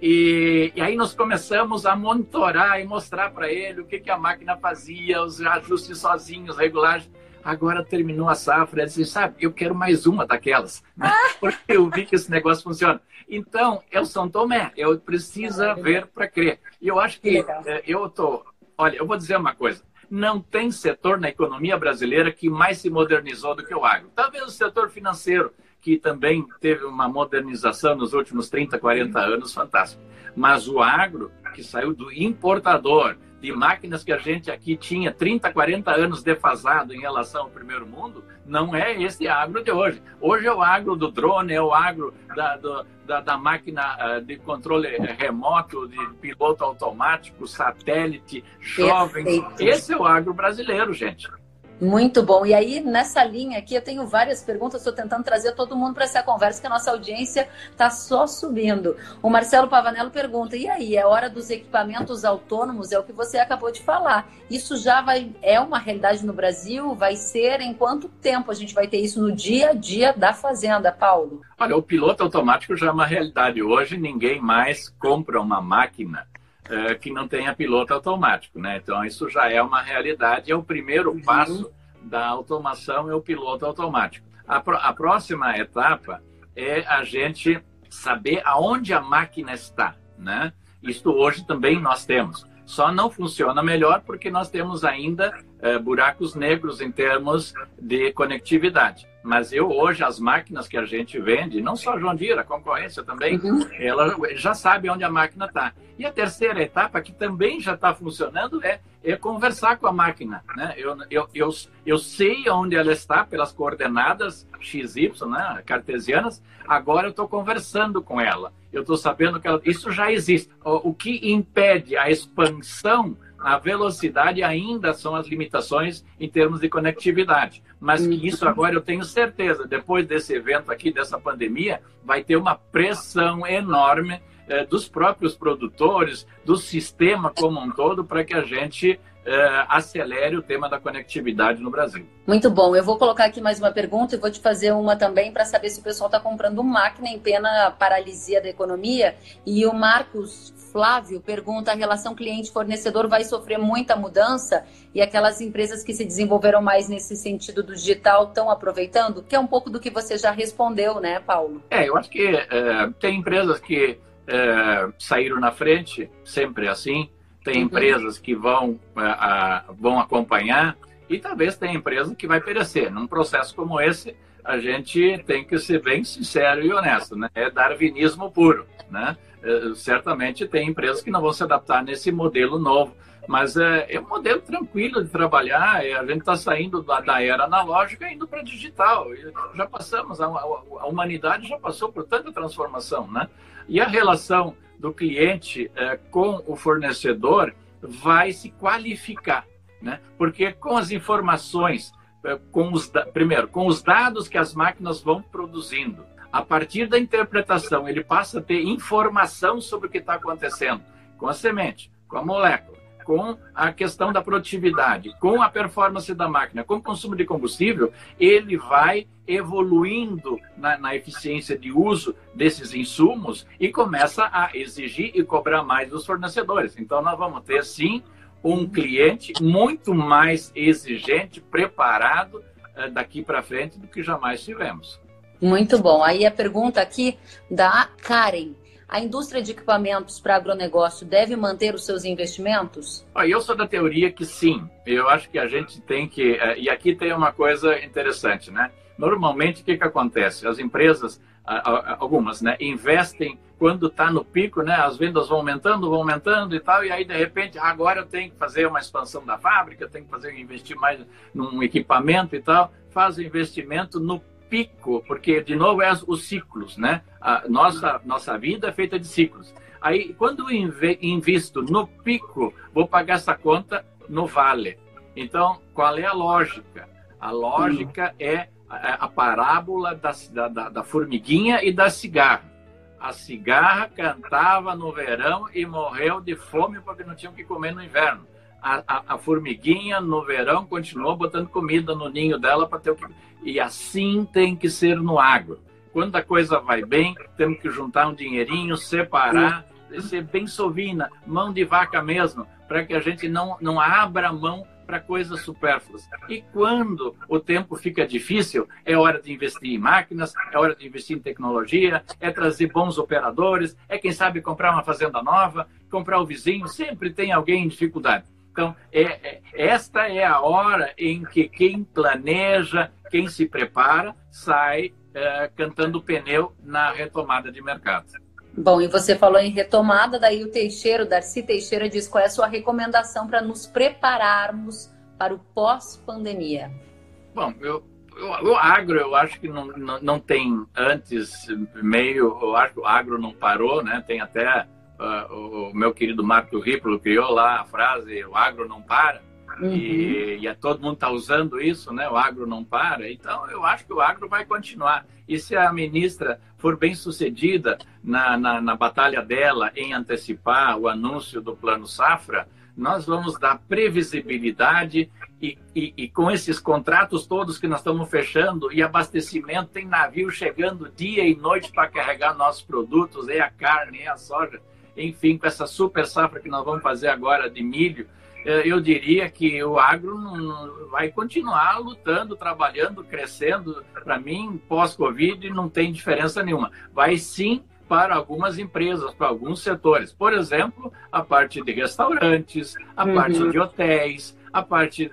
E, e, aí nós começamos a monitorar e mostrar para ele o que, que a máquina fazia, os ajustes sozinhos, regulagens. Agora terminou a safra, ele disse, sabe, eu quero mais uma daquelas, né? <laughs> porque eu vi que esse negócio funciona. Então, é o São Tomé, eu preciso ah, ver para crer. E eu acho que, é, eu tô, olha, eu vou dizer uma coisa, não tem setor na economia brasileira que mais se modernizou do que o agro. Talvez o setor financeiro, que também teve uma modernização nos últimos 30, 40 anos, fantástico. Mas o agro, que saiu do importador, de máquinas que a gente aqui tinha 30, 40 anos defasado em relação ao primeiro mundo, não é esse agro de hoje. Hoje é o agro do drone, é o agro da, do, da, da, máquina uh, de controle remoto, de piloto automático, satélite, jovens. Perfeito. Esse é o agro brasileiro, gente. Muito bom. E aí, nessa linha aqui, eu tenho várias perguntas, estou tentando trazer todo mundo para essa conversa, que a nossa audiência está só subindo. O Marcelo Pavanello pergunta: e aí, é hora dos equipamentos autônomos? É o que você acabou de falar. Isso já vai é uma realidade no Brasil? Vai ser? Em quanto tempo a gente vai ter isso no dia a dia da fazenda, Paulo? Olha, o piloto automático já é uma realidade. Hoje, ninguém mais compra uma máquina é, que não tenha piloto automático, né? Então isso já é uma realidade. É o primeiro uhum. passo da automação é o piloto automático. A, a próxima etapa é a gente saber aonde a máquina está, né? Isto hoje também nós temos. Só não funciona melhor porque nós temos ainda é, buracos negros em termos de conectividade. Mas eu hoje, as máquinas que a gente vende, não só a João Deere, a concorrência também, uhum. ela já sabe onde a máquina está. E a terceira etapa, que também já está funcionando, é, é conversar com a máquina. Né? Eu, eu, eu, eu sei onde ela está pelas coordenadas XY, né, cartesianas, agora eu estou conversando com ela. Eu estou sabendo que ela... isso já existe. O, o que impede a expansão a velocidade ainda são as limitações em termos de conectividade. Mas que isso agora eu tenho certeza, depois desse evento aqui, dessa pandemia, vai ter uma pressão enorme eh, dos próprios produtores, do sistema como um todo, para que a gente uh, acelere o tema da conectividade no Brasil. Muito bom. Eu vou colocar aqui mais uma pergunta e vou te fazer uma também para saber se o pessoal está comprando máquina em pena paralisia da economia. E o Marcos Flávio pergunta: a relação cliente-fornecedor vai sofrer muita mudança e aquelas empresas que se desenvolveram mais nesse sentido do digital estão aproveitando? Que é um pouco do que você já respondeu, né, Paulo? É, eu acho que é, tem empresas que é, saíram na frente, sempre assim tem uhum. empresas que vão, a, é, a, vão acompanhar e talvez tem empresa que vai perecer. Num processo como esse, a gente tem que ser bem sincero e honesto, né? É darwinismo puro, né? É, certamente tem empresas que não vão se adaptar nesse modelo novo, mas é, é um modelo tranquilo de trabalhar. É, a gente está saindo da, da, era analógica e indo para digital. Já passamos, a, a, humanidade já passou por tanta transformação, né? E a relação do cliente é, com o fornecedor vai se qualificar, né? Porque com as informações, é, com os primeiro, com os dados que as máquinas vão produzindo, a partir da interpretação, ele passa a ter informação sobre o que está acontecendo com a semente, com a molécula, com a questão da produtividade, com a performance da máquina, com o consumo de combustível, ele vai evoluindo na, na, eficiência de uso desses insumos e começa a exigir e cobrar mais dos fornecedores. Então, nós vamos ter, sim, um cliente muito mais exigente, preparado eh, daqui para frente do que jamais tivemos. Muito bom. Aí a pergunta aqui da Karen. A indústria de equipamentos para agronegócio deve manter os seus investimentos? Ah, eu sou da teoria que sim. Eu acho que a gente tem que. Eh, e aqui tem uma coisa interessante, né? Normalmente, o que, que acontece? As empresas, algumas, né, investem quando está no pico, né? As vendas vão aumentando, vão aumentando e tal, e aí de repente agora eu tenho que fazer uma expansão da fábrica, tenho que fazer investir mais num equipamento e tal, faz o investimento no pico, porque de novo é os ciclos, né? A nossa nossa vida é feita de ciclos. Aí quando invisto no pico, vou pagar essa conta no vale. Então, qual é a lógica? A lógica é a, a parábola da, da, da formiguinha e da cigarra. A cigarra cantava no verão e morreu de fome porque não tinha o que comer no inverno. A, a, formiguinha no verão continuou botando comida no ninho dela para ter o que. E assim tem que ser no agro. Quando a coisa vai bem, temos que juntar um dinheirinho, separar, ser bem sovina, mão de vaca mesmo, para que a gente não, não abra mão para coisas supérfluas. E quando o tempo fica difícil, é hora de investir em máquinas, é hora de investir em tecnologia, é trazer bons operadores, é quem sabe comprar uma fazenda nova, comprar o vizinho, sempre tem alguém em dificuldade. Então, é, é, esta é a hora em que quem planeja, quem se prepara, sai é, cantando pneu na retomada de mercado. Bom, e você falou em retomada, daí o Teixeira, o Darcy Teixeira diz qual é a sua recomendação para nos prepararmos para o pós-pandemia. Bom, eu, o agro, eu acho que não, não, não, tem antes, meio, eu acho que o agro não parou, né? Tem até uh, o meu querido Marco Riplo criou lá a frase, o agro não para. Uhum. E, e todo mundo está usando isso, né? O agro não para. Então, eu acho que o agro vai continuar. E se a ministra for bem sucedida na, na, na batalha dela em antecipar o anúncio do Plano Safra, nós vamos dar previsibilidade e, e, e, com esses contratos todos que nós estamos fechando e abastecimento, tem navio chegando dia e noite para carregar nossos produtos, e a carne, e a soja, enfim, com essa super safra que nós vamos fazer agora de milho, é, eu diria que o agro vai continuar lutando, trabalhando, crescendo. Para mim, pós-Covid, não tem diferença nenhuma. Vai sim para algumas empresas, para alguns setores. Por exemplo, a parte de restaurantes, a uhum. parte de hotéis, a parte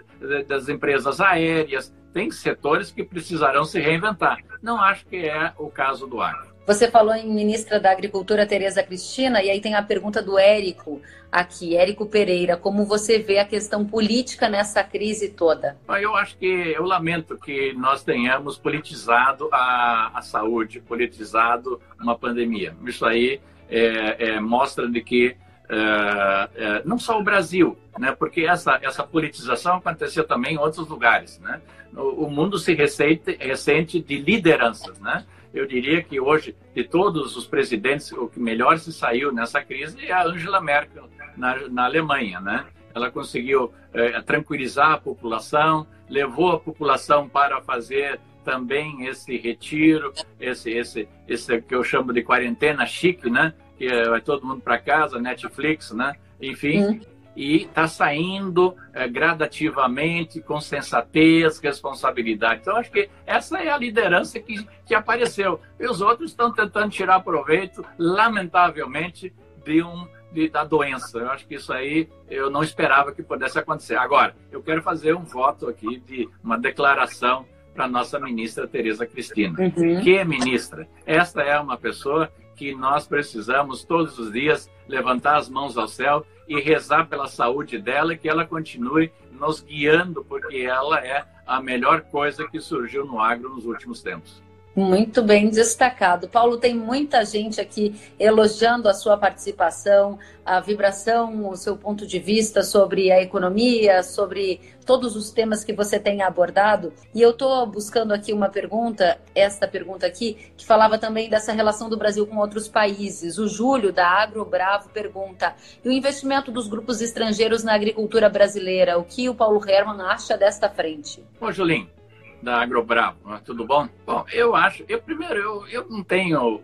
das empresas aéreas. Tem setores que precisarão se reinventar. Não acho que é o caso do agro. Você falou em ministra da Agricultura, Tereza Cristina, e aí tem a pergunta do Érico aqui, Érico Pereira. Como você vê a questão política nessa crise toda? Eu acho que eu lamento que nós tenhamos politizado a, a saúde, politizado uma pandemia. Isso aí é, é, mostra de que é, é, não só o Brasil, né? Porque essa essa politização aconteceu também em outros lugares, né? O, o mundo se ressente, ressente de lideranças, né? Eu diria que hoje, de todos os presidentes, o que melhor se saiu nessa crise é a Angela Merkel, na, na Alemanha, né? Ela conseguiu é, tranquilizar a população, levou a população para fazer também esse retiro, esse, esse, esse que eu chamo de quarentena chique, né? Que é, vai todo mundo para casa, Netflix, né? Enfim, hum e está saindo é, gradativamente, com sensatez, responsabilidade. Então, acho que essa é a liderança que, que apareceu. E os outros estão tentando tirar proveito, lamentavelmente, de um, de, da doença. Eu acho que isso aí eu não esperava que pudesse acontecer. Agora, eu quero fazer um voto aqui de uma declaração para a nossa ministra Tereza Cristina. Uhum. Que ministra? Esta é uma pessoa que nós precisamos todos os dias levantar as mãos ao céu e rezar pela saúde dela e que ela continue nos guiando, porque ela é a melhor coisa que surgiu no agro nos últimos tempos. Muito bem destacado. Paulo, tem muita gente aqui elogiando a sua participação, a vibração, o seu ponto de vista sobre a economia, sobre todos os temas que você tem abordado. E eu estou buscando aqui uma pergunta, esta pergunta aqui, que falava também dessa relação do Brasil com outros países. O Júlio, da Agro Bravo, pergunta: e o investimento dos grupos estrangeiros na agricultura brasileira? O que o Paulo Herman acha desta frente? Ô, Julinho, da Agrobravo. Tudo bom? Bom, eu acho, eu primeiro, eu, eu não tenho,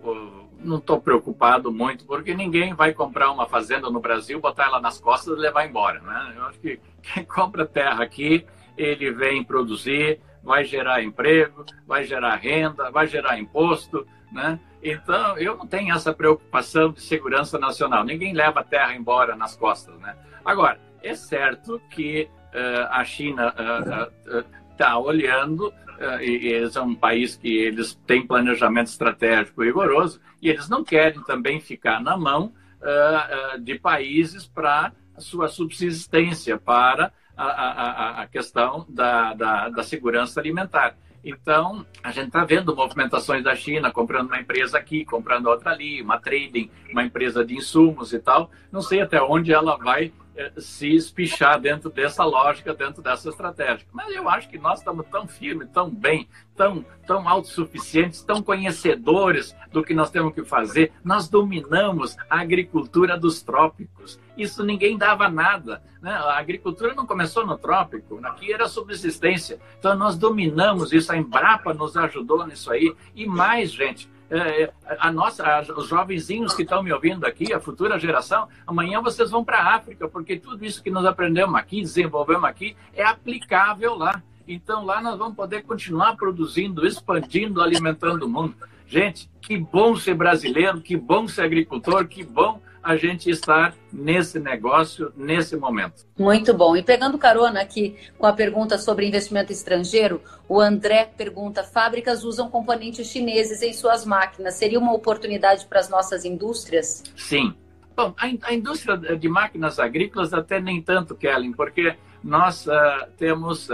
não estou preocupado muito, porque ninguém vai comprar uma fazenda no Brasil, botar ela nas costas e levar embora, né? Eu acho que quem compra terra aqui, ele vem produzir, vai gerar emprego, vai gerar renda, vai gerar imposto, né? Então, eu não tenho essa preocupação de segurança nacional. Ninguém leva a terra embora nas costas, né? Agora, é certo que uh, a China uh, uh, está olhando, eh, e eles é um país que eles têm planejamento estratégico rigoroso, e eles não querem também ficar na mão uh, uh, de países para sua subsistência, para a, a, a questão da, da, da segurança alimentar. Então, a gente está vendo movimentações da China, comprando uma empresa aqui, comprando outra ali, uma trading, uma empresa de insumos e tal. Não sei até onde ela vai eh, se espichar dentro dessa lógica, dentro dessa estratégia. Mas eu acho que nós estamos tão firmes, tão bem, tão, tão autossuficientes, tão conhecedores do que nós temos que fazer. Nós dominamos a agricultura dos trópicos. Isso ninguém dava nada. Né? A agricultura não começou no trópico, aqui era subsistência. Então nós dominamos isso, a Embrapa nos ajudou nisso aí. E mais, gente, é, é, a nossa, os jovenzinhos que estão me ouvindo aqui, a futura geração, amanhã vocês vão para a África, porque tudo isso que nós aprendemos aqui, desenvolvemos aqui, é aplicável lá. Então lá nós vamos poder continuar produzindo, expandindo, alimentando o mundo. Gente, que bom ser brasileiro, que bom ser agricultor, que bom a gente estar nesse negócio, nesse momento. Muito bom. E pegando carona aqui com a pergunta sobre investimento estrangeiro, o André pergunta: fábricas usam componentes chineses em suas máquinas. Seria uma oportunidade para as nossas indústrias? Sim. Bom, a, a indústria de máquinas agrícolas até nem tanto, Kellen, porque nós uh, temos uh,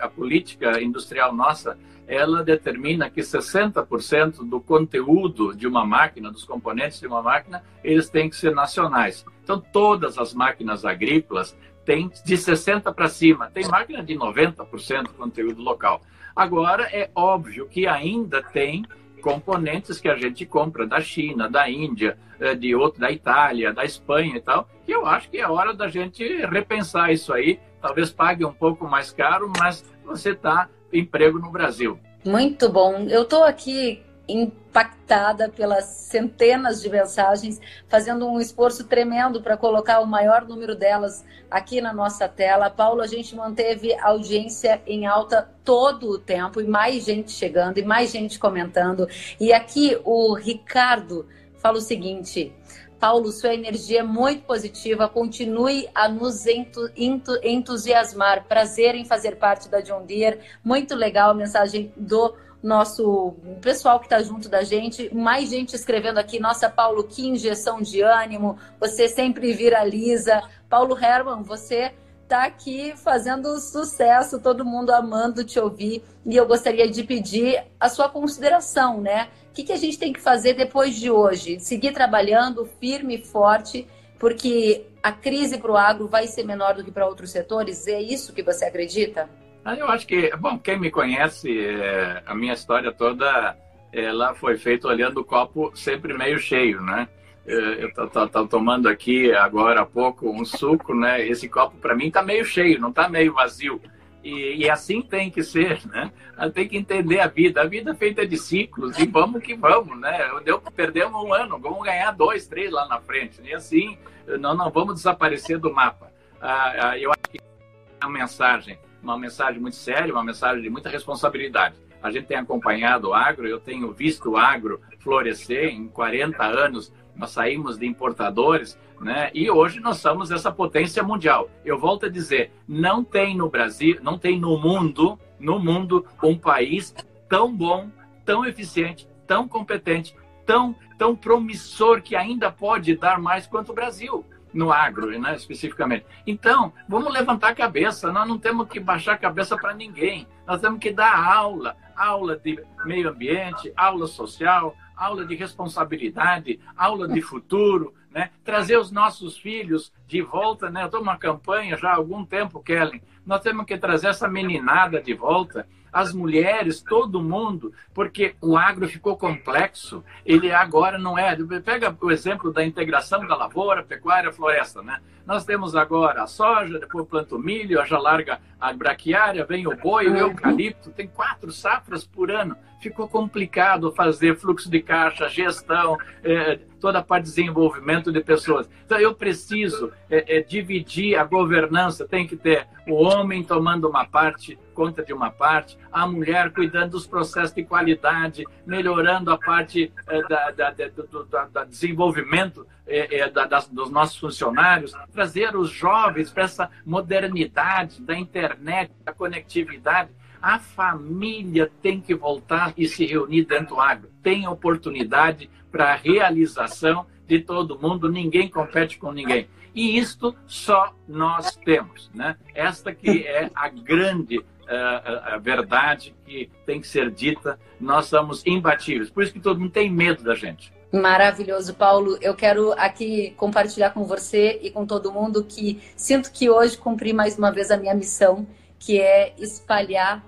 a política industrial nossa ela determina que 60% do conteúdo de uma máquina, dos componentes de uma máquina, eles têm que ser nacionais. Então, todas as máquinas agrícolas têm de 60% para cima. Tem máquina de 90% conteúdo local. Agora, é óbvio que ainda tem componentes que a gente compra da China, da Índia, eh, de outro, da Itália, da Espanha e tal, que eu acho que é hora da gente repensar isso aí. Talvez pague um pouco mais caro, mas você está emprego no Brasil. Muito bom. Eu estou aqui impactada pelas centenas de mensagens, fazendo um esforço tremendo para colocar o maior número delas aqui na nossa tela. Paulo, a gente manteve audiência em alta todo o tempo e mais gente chegando e mais gente comentando. E aqui o Ricardo fala o seguinte: Paulo, sua energia é muito positiva. Continue a nos entu, entu, entusiasmar. Prazer em fazer parte da John Deere. Muito legal a mensagem do nosso pessoal que está junto da gente. Mais gente escrevendo aqui. Nossa, Paulo, que injeção de ânimo. Você sempre viraliza. Paulo Herman, você está aqui fazendo sucesso, todo mundo amando te ouvir. E eu gostaria de pedir a sua consideração, né? Que, que a gente tem que fazer depois de hoje? Seguir trabalhando firme e forte, porque a crise para o agro vai ser menor do que para outros setores? É isso que você acredita? Ah, eu acho que, bom, quem me conhece, é, a minha história toda, ela foi feita olhando o copo sempre meio cheio, né? É, eu estou tomando aqui agora há pouco um suco, né? Esse copo para mim está meio cheio, não está meio vazio. E, e, assim tem que ser, né? Tem que entender a vida. A vida é feita de ciclos e vamos que vamos, né? Deu perdemos um ano, vamos ganhar dois, três lá na frente. E assim, não, não vamos desaparecer do mapa. Ah, ah, eu acho que é uma mensagem, uma mensagem muito séria, uma mensagem de muita responsabilidade. A gente tem acompanhado o agro, eu tenho visto o agro florescer em 40 anos nós saímos de importadores, né? E hoje nós somos essa potência mundial. Eu volto a dizer, não tem no Brasil, não tem no mundo, no mundo um país tão bom, tão eficiente, tão competente, tão tão promissor que ainda pode dar mais quanto o Brasil no agro, né, especificamente. Então, vamos levantar a cabeça, nós não temos que baixar a cabeça para ninguém. Nós temos que dar aula, aula de meio ambiente, aula social, aula de responsabilidade, aula de futuro, né? trazer os nossos filhos de volta. Né? Eu estou numa campanha já há algum tempo, Kellen. Nós temos que trazer essa meninada de volta, as mulheres, todo mundo, porque o agro ficou complexo. Ele agora não é. Pega o exemplo da integração da lavoura, pecuária, floresta. Né? Nós temos agora a soja, depois planta o milho, já larga a braquiária, vem o boi, o eucalipto, tem quatro safras por ano. Ficou complicado fazer fluxo de caixa, gestão, é, toda a parte de desenvolvimento de pessoas. Então, eu preciso é, é, dividir a governança, tem que ter o homem tomando uma parte, conta de uma parte, a mulher cuidando dos processos de qualidade, melhorando a parte é, da, da, da, do da desenvolvimento é, é, das, dos nossos funcionários, trazer os jovens para essa modernidade da internet, da conectividade. A família tem que voltar e se reunir dentro do agro. Tem oportunidade para a realização de todo mundo, ninguém compete com ninguém. E isto só nós temos. Né? Esta que é a grande uh, a verdade que tem que ser dita. Nós somos imbatíveis. Por isso que todo mundo tem medo da gente. Maravilhoso, Paulo. Eu quero aqui compartilhar com você e com todo mundo que sinto que hoje cumpri mais uma vez a minha missão, que é espalhar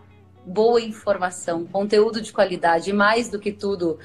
boa informação, conteúdo de qualidade e mais do que tudo,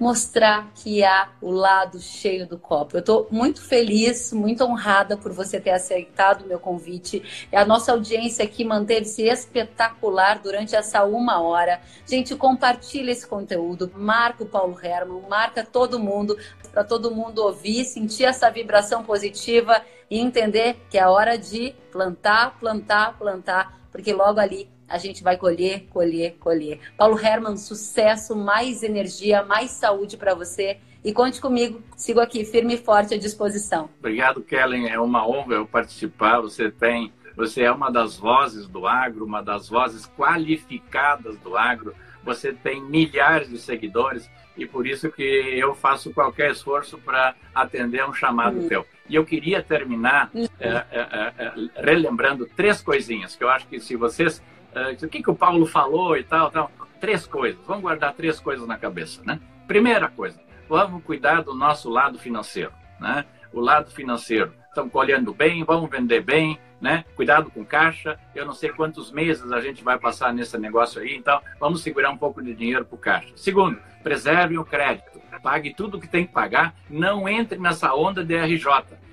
mostrar que há o lado cheio do copo. Eu estou muito feliz, muito honrada por você ter aceitado o meu convite. A nossa audiência aqui manteve-se espetacular durante essa uma hora. Gente, compartilha esse conteúdo, marca o Paulo Herman, marca todo mundo, para todo mundo ouvir, sentir essa vibração positiva e entender que é hora de plantar, plantar, plantar, porque logo ali a gente vai colher, colher, colher. Paulo Herman, sucesso, mais energia, mais saúde para você. E conte comigo, sigo aqui firme e forte à disposição. Obrigado, Kellen. É uma honra eu participar. Você tem, você é uma das vozes do agro, uma das vozes qualificadas do agro. Você tem milhares de seguidores e por isso que eu faço qualquer esforço para atender um chamado uhum. teu. E eu queria terminar uhum. é, é, é, relembrando três coisinhas que eu acho que se vocês o que, que o Paulo falou e tal, tal. Três coisas. Vamos guardar três coisas na cabeça, né? Primeira coisa, vamos cuidar do nosso lado financeiro, né? O lado financeiro. Estamos colhendo bem, vamos vender bem, né? Cuidado com caixa. Eu não sei quantos meses a gente vai passar nesse negócio aí, então vamos segurar um pouco de dinheiro para o caixa. Segundo, preserve o crédito. Pague tudo que tem que pagar. Não entre nessa onda de RJ.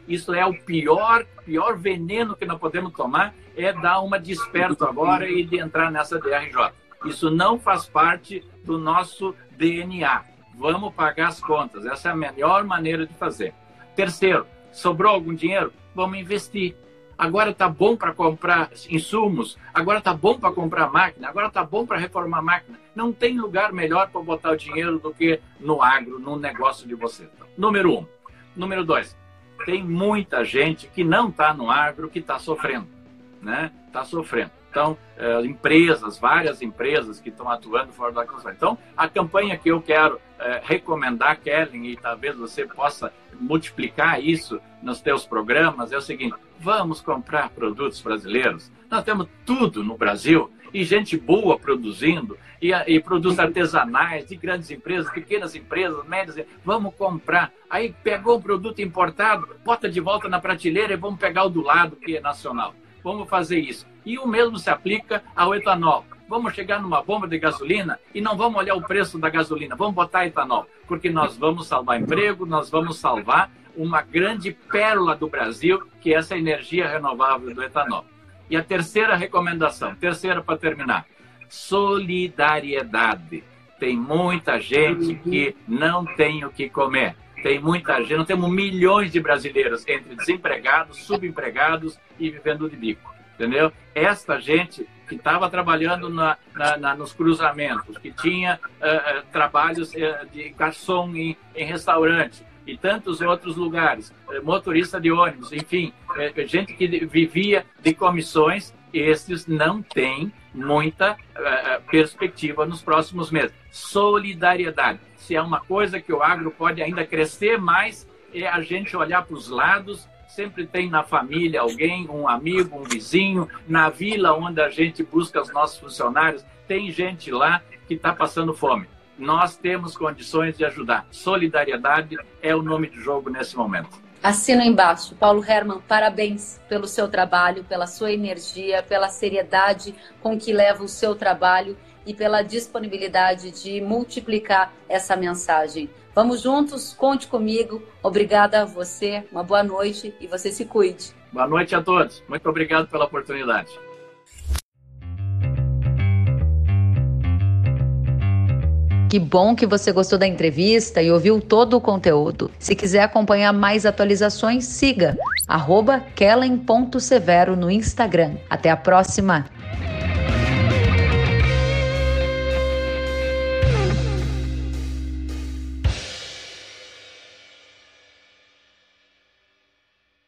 Isso é o pior, pior veneno que nós podemos tomar é dar uma desperto agora e de entrar nessa DRJ. Isso não faz parte do nosso DNA. Vamos pagar as contas. Essa é a melhor maneira de fazer. Terceiro, sobrou algum dinheiro? Vamos investir. agora tá bom para comprar insumos, agora tá bom para comprar máquina, agora tá bom para reformar máquina. Não tem lugar melhor para botar o dinheiro do que no agro, no negócio de você. Número um. Número dois, tem muita gente que não está no agro que está sofrendo, né? Está sofrendo. Então, eh, empresas, várias empresas que estão atuando fora da construção. Então, a campanha que eu quero eh, recomendar, Kellen, e talvez você possa multiplicar isso nos teus programas, é o seguinte: vamos comprar produtos brasileiros. Nós temos tudo no Brasil e gente boa produzindo, e, e produtos artesanais, de grandes empresas, pequenas empresas, médias. Vamos comprar. Aí pegou um produto importado, bota de volta na prateleira e vamos pegar o do lado, que é nacional. Vamos fazer isso. E o mesmo se aplica ao etanol. Vamos chegar numa bomba de gasolina e não vamos olhar o preço da gasolina, vamos botar etanol, porque nós vamos salvar emprego, nós vamos salvar uma grande pérola do Brasil, que é essa energia renovável do etanol. E a terceira recomendação, terceira para terminar, solidariedade. Tem muita gente que não tem o que comer. Tem muita gente, nós temos milhões de brasileiros entre desempregados, subempregados e vivendo de bico entendeu? Esta gente que estava trabalhando na, na, na, nos cruzamentos, que tinha uh, trabalhos uh, de garçom em, em restaurante e tantos outros lugares, motorista de ônibus, enfim, gente que vivia de comissões, esses não têm muita perspectiva nos próximos meses. Solidariedade. Se é uma coisa que o agro pode ainda crescer mais, é a gente olhar para os lados sempre tem na família alguém, um amigo, um vizinho, na vila onde a gente busca os nossos funcionários, tem gente lá que está passando fome. Nós temos condições de ajudar. Solidariedade é o nome do jogo nesse momento. Assina embaixo. Paulo Herman, parabéns pelo seu trabalho, pela sua energia, pela seriedade com que leva o seu trabalho e pela disponibilidade de multiplicar essa mensagem. Vamos juntos, conte comigo. Obrigada a você, uma boa noite e você se cuide. Boa noite a todos. Muito obrigado pela oportunidade. Que bom que você gostou da entrevista e ouviu todo o conteúdo. Se quiser acompanhar mais atualizações, siga kellen.severo no Instagram. Até a próxima!